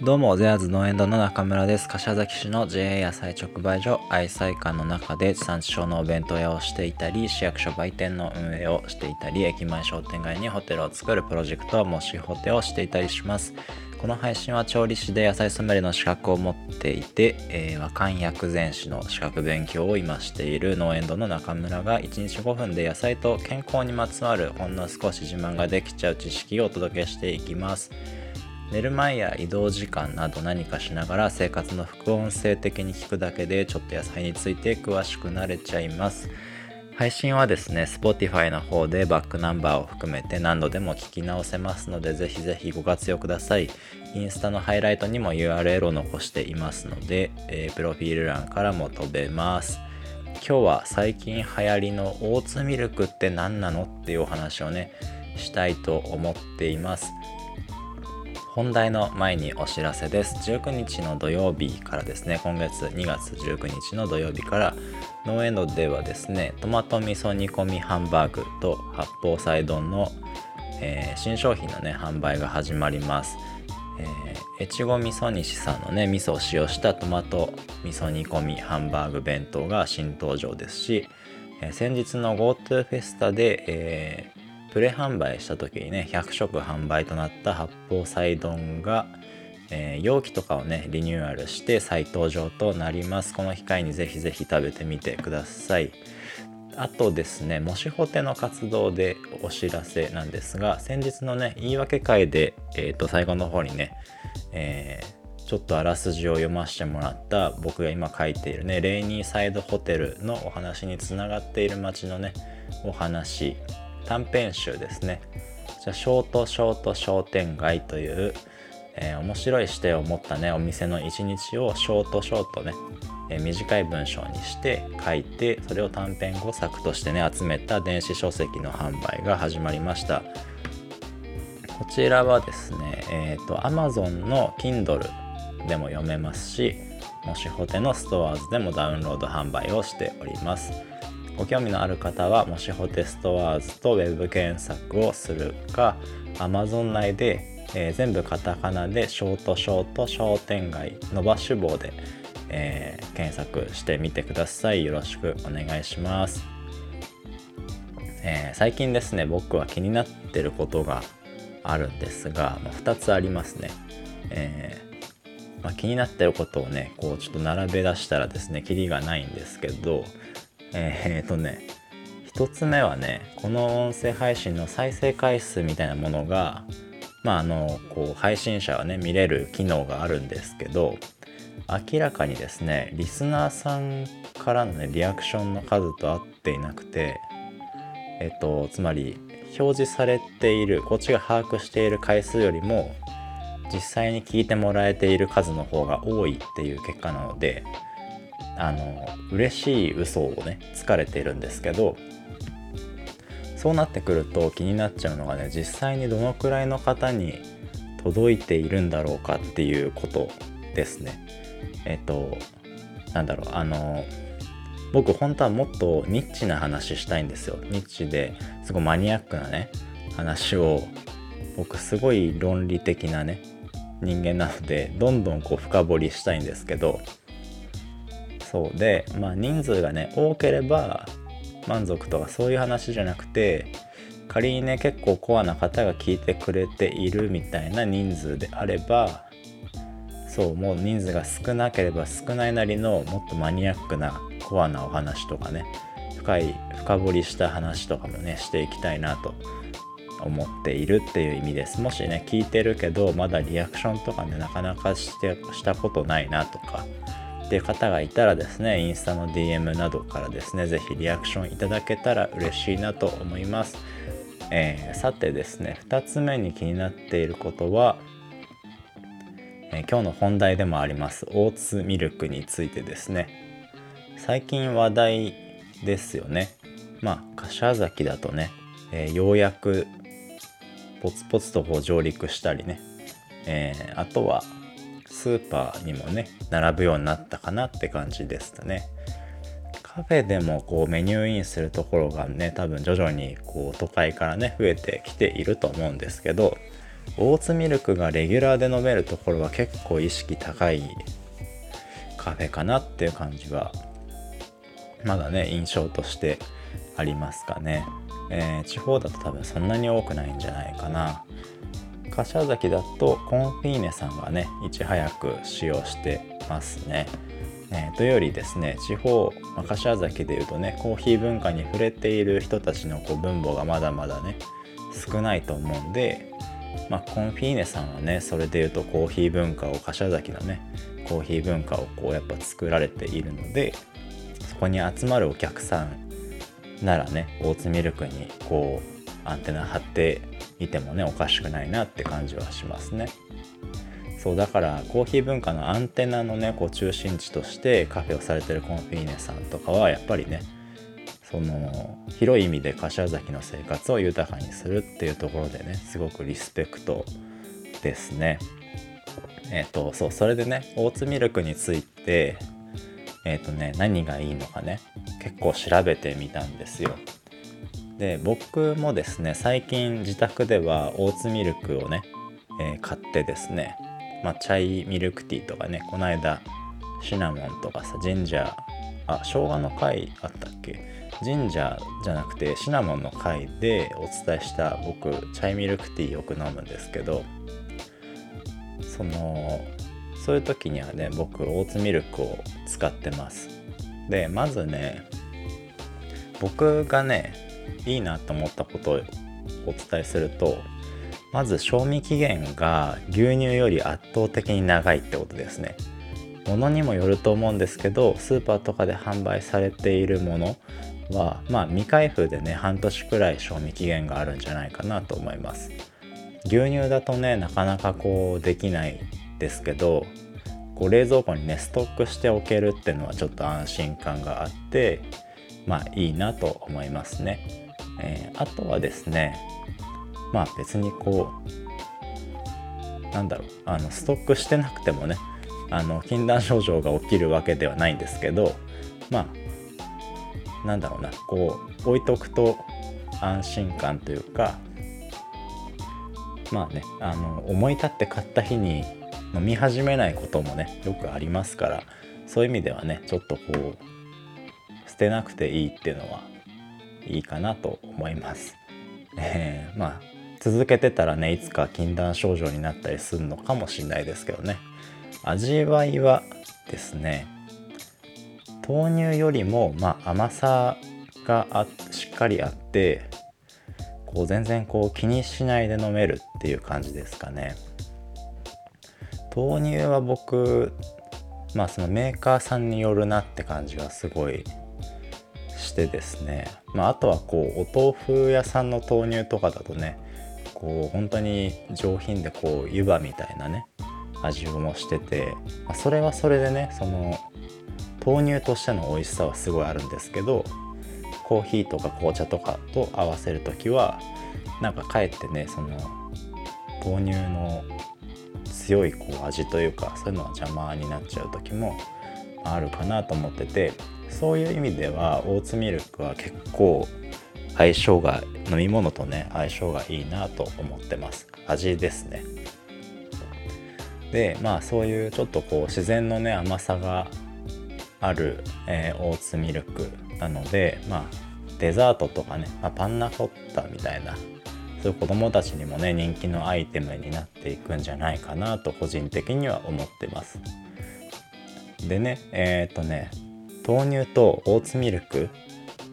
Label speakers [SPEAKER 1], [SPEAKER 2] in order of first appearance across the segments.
[SPEAKER 1] どうも、ゼアーズ農園堂の中村です。柏崎市の JA 野菜直売所愛妻館の中で地産地消のお弁当屋をしていたり、市役所売店の運営をしていたり、駅前商店街にホテルを作るプロジェクトもしホテルをしていたりします。この配信は調理師で野菜ソムリエの資格を持っていて、えー、和漢薬膳師の資格勉強を今している農園堂の中村が1日5分で野菜と健康にまつわるほんの少し自慢ができちゃう知識をお届けしていきます。寝る前や移動時間など何かしながら生活の副音声的に聞くだけでちょっと野菜について詳しくなれちゃいます。配信はですね Spotify の方でバックナンバーを含めて何度でも聞き直せますのでぜひぜひご活用ください。インスタのハイライトにも URL を残していますので、えー、プロフィール欄からも飛べます。今日は最近流行りのオーツミルクって何なのっていうお話をねしたいと思っています。本題の前にお知らせです。19日の土曜日からですね。今月2月19日の土曜日から農園堂ではですねトマト味噌煮込みハンバーグと八宝菜丼の、えー、新商品のね販売が始まります。えー、越後味噌西さんのね味噌を使用したトマト味噌煮込みハンバーグ弁当が新登場ですし、えー、先日の GoTo フェスタで、えプレ販売した時にね100食販売となった八宝菜丼が、えー、容器とかをねリニューアルして再登場となります。この機会にぜひぜひ食べてみてください。あとですねもしほての活動でお知らせなんですが先日のね言い訳会で、えー、と最後の方にね、えー、ちょっとあらすじを読ませてもらった僕が今書いているねレイニーサイドホテルのお話につながっている街のねお話短編集ですね。じゃショートショート商店街という、えー、面白い視点を持ったねお店の一日をショートショートね、えー、短い文章にして書いてそれを短編5作としてね集めた電子書籍の販売が始まりました。こちらはですねえっ、ー、と Amazon の Kindle でも読めますしもしホテのストアーズでもダウンロード販売をしております。ご興味のある方はもしホテストワーズと Web 検索をするか Amazon 内で、えー、全部カタカナでショートショート商店街伸ばし棒で、えー、検索してみてください。よろしくお願いします、えー、最近ですね僕は気になってることがあるんですが、まあ、2つありますね、えまあ、気になってることをねこうちょっと並べ出したらですねキリがないんですけどえー、っとね1つ目はねこの音声配信の再生回数みたいなものがまああのこう配信者はね見れる機能があるんですけど明らかにですねリスナーさんからのねリアクションの数と合っていなくてえっとつまり表示されているこっちが把握している回数よりも実際に聞いてもらえている数の方が多いっていう結果なのであの嬉しい嘘をねつかれてるんですけどそうなってくると気になっちゃうのがね実際にどのくらいの方に届いているんだろうかっていうことですね。えっとなんだろうあの僕本当はもっとニッチな話したいんですよ。ニッチですごいマニアックなね話を僕すごい論理的なね人間なのでどんどんこう深掘りしたいんですけどそうでまあ人数がね多ければ満足とかそういう話じゃなくて仮にね結構コアな方が聞いてくれているみたいな人数であればそうもう人数が少なければ少ないなりのもっとマニアックなコアなお話とかね深い深掘りした話とかもねしていきたいなと思っているっていう意味です。もしね聞いてるけどまだリアクションとかねなかなかしてしたことないなとかっていう方がいたらですね、インスタの DM などからですね、ぜひリアクションいただけたら嬉しいなと思います。えー、さてですね、2つ目に気になっていることは、え、今日の本題でもあります、オーツミルクについてですね。最近話題ですよね。まあ、柏崎だとね、えー、ようやくポツポツとこう上陸したりね、えー、あとはスーパーにもね並ぶようになったかなって感じでしたね。カフェでもこうメニューインするところがね多分徐々にこう都会からね増えてきていると思うんですけどオーツミルクがレギュラーで飲めるところは結構意識高いカフェかなっていう感じはまだね印象としてありますかね、えー、地方だと多分そんなに多くないんじゃないかな。柏崎だとコンフィーネさんがねいち早く使用してますね。えー、とよりですね地方、まあ、柏崎でいうとねコーヒー文化に触れている人たちのこう分母がまだまだね少ないと思うんで、まあ、コンフィーネさんはねそれでいうとコーヒー文化を柏崎のねコーヒー文化をこうやっぱ作られているのでそこに集まるお客さんならねオーツミルクにこうアンテナ張っていてもねおかしくないなって感じはしますね。そうだからコーヒー文化のアンテナのねこう中心地としてカフェをされてるコンフィーネさんとかはやっぱりねその広い意味で柏崎の生活を豊かにするっていうところでねすごくリスペクトですね。えっ、とそうそれでねオーツミルクについてえっ、とね何がいいのかね結構調べてみたんですよ。で僕もですね最近自宅ではオーツミルクをね、えー、買ってですねまあ、チャイミルクティーとかねこの間シナモンとかさジンジャーあ生姜の回あったっけ？ジンジャーじゃなくてシナモンの回でお伝えした僕チャイミルクティーよく飲むんですけどそのそういう時にはね僕オーツミルクを使ってます。でまずね僕がねいいなと思ったことをお伝えするとまず賞味期限が牛乳より圧倒的に長いってことですね。ものにもよると思うんですけどスーパーとかで販売されているものはまあ未開封でね半年くらい賞味期限があるんじゃないかなと思います。牛乳だとねなかなかこうできないですけどこう冷蔵庫にねストックしておけるっていうのはちょっと安心感があってまあいいなと思いますね、えー、あとはですねまあ別にこうなんだろうあのストックしてなくてもねあの禁断症状が起きるわけではないんですけどまあなんだろうなこう置いとくと安心感というかまあねあの思い立って買った日に飲み始めないこともねよくありますからそういう意味ではねちょっとこうてなくていいっていうのはいいかなと思います。えー、まあ続けてたらねいつか禁断症状になったりするのかもしれないですけどね味わいはですね豆乳よりもまあ甘さがしっかりあってこう全然こう気にしないで飲めるっていう感じですかね豆乳は僕まあそのメーカーさんによるなって感じはすごいしてですねまああとはこうお豆腐屋さんの豆乳とかだとねこう本当に上品でこう湯葉みたいなね味もしてて、まあ、それはそれでねその豆乳としての美味しさはすごいあるんですけどコーヒーとか紅茶とかと合わせる時はなんかかえってねその豆乳の強いこう味というかそういうのは邪魔になっちゃう時もあるかなと思っててそういう意味ではオーツミルクは結構相性が飲み物とね相性がいいなと思ってます。味ですね。でまあそういうちょっとこう自然のね甘さがある、えー、オーツミルクなのでまあデザートとかね、まあ、パンナコッタみたいなそういう子供たちにもね人気のアイテムになっていくんじゃないかなと個人的には思ってます。でねえっ、とね豆乳とオーツミルク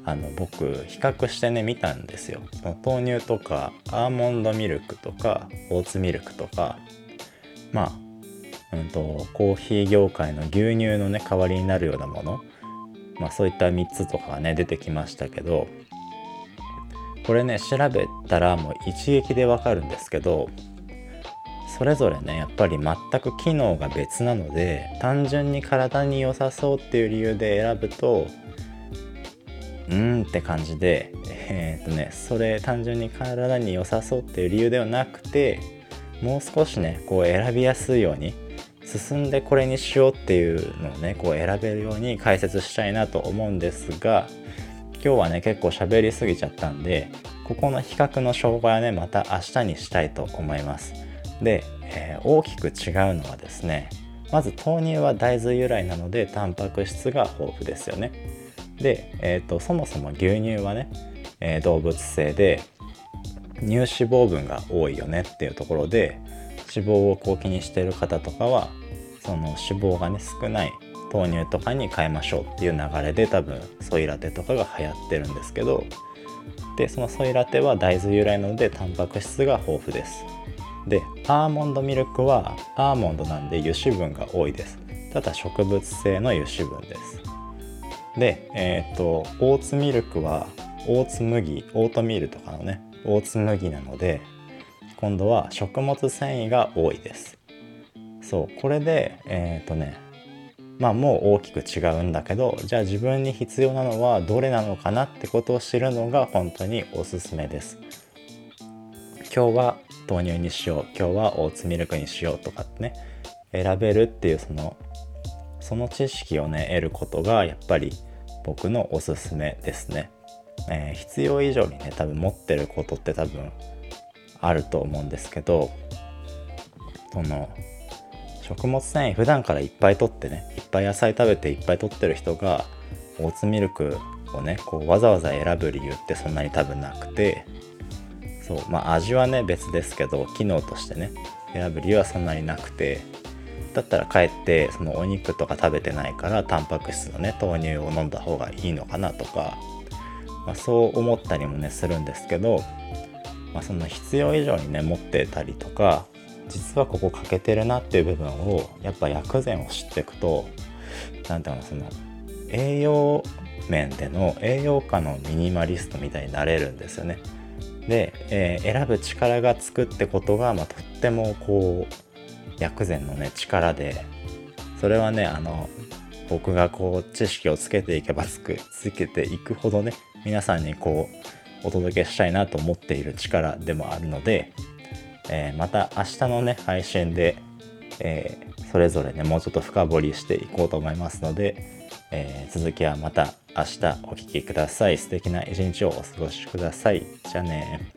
[SPEAKER 1] あの僕比較してね見たんですよ。豆乳とかアーモンドミルクとかオーツミルクとかまあ、うんと、コーヒー業界の牛乳のね代わりになるようなものまあそういった3つとかがね出てきましたけどこれね調べたらもう一撃でわかるんですけどそれぞれねやっぱり全く機能が別なので単純に体に良さそうっていう理由で選ぶとうんって感じでえー、っとねそれ単純に体に良さそうっていう理由ではなくてもう少しねこう選びやすいように進んでこれにしようっていうのをねこう選べるように解説したいなと思うんですが今日はね結構喋りすぎちゃったんでここの比較の紹介はねまた明日にしたいと思います。で、えー、大きく違うのはですねまず豆乳は大豆由来なのでタンパク質が豊富ですよね。で、えーと、そもそも牛乳はね、えー、動物性で乳脂肪分が多いよねっていうところで脂肪をこう気にしてる方とかはその脂肪がね少ない豆乳とかに変えましょうっていう流れで多分ソイラテとかが流行ってるんですけどでそのソイラテは大豆由来なのでタンパク質が豊富です。でアーモンドミルクはアーモンドなんで油脂分が多いです。ただ植物性の油脂分です。でえっ、ー、とオーツミルクはオーツ麦オートミールとかのねオーツ麦なので今度は食物繊維が多いです。そうこれでえっ、ー、とねまあもう大きく違うんだけどじゃあ自分に必要なのはどれなのかなってことを知るのが本当におすすめです。今日は豆乳にしよう。今日はオーツミルクにしようとかってね。選べるっていうそのその知識をね得ることがやっぱり僕のおすすめですね、えー、必要以上にね多分持ってることって多分あると思うんですけどその食物繊維普段からいっぱいとってねいっぱい野菜食べていっぱいとってる人がオーツミルクをねこうわざわざ選ぶ理由ってそんなに多分なくてそうまあ味はね別ですけど機能としてね選ぶ理由はそんなになくてだったらかえってそのお肉とか食べてないからタンパク質のね豆乳を飲んだ方がいいのかなとか、まあ、そう思ったりもねするんですけど、まあ、その必要以上にね持ってたりとか実はここ欠けてるなっていう部分をやっぱ薬膳を知っていくと何ていうのその栄養面での栄養価のミニマリストみたいになれるんですよね。で、えー、選ぶ力がつくってことが、まあ、とってもこう薬膳のね力で。それはねあの僕がこう知識をつけていけばつくつけていくほどね皆さんにこうお届けしたいなと思っている力でもあるので、えー、また明日のね配信で、えー、それぞれねもうちょっと深掘りしていこうと思いますので、えー、続きはまた明日お聴きください。素敵な一日をお過ごしください。じゃあね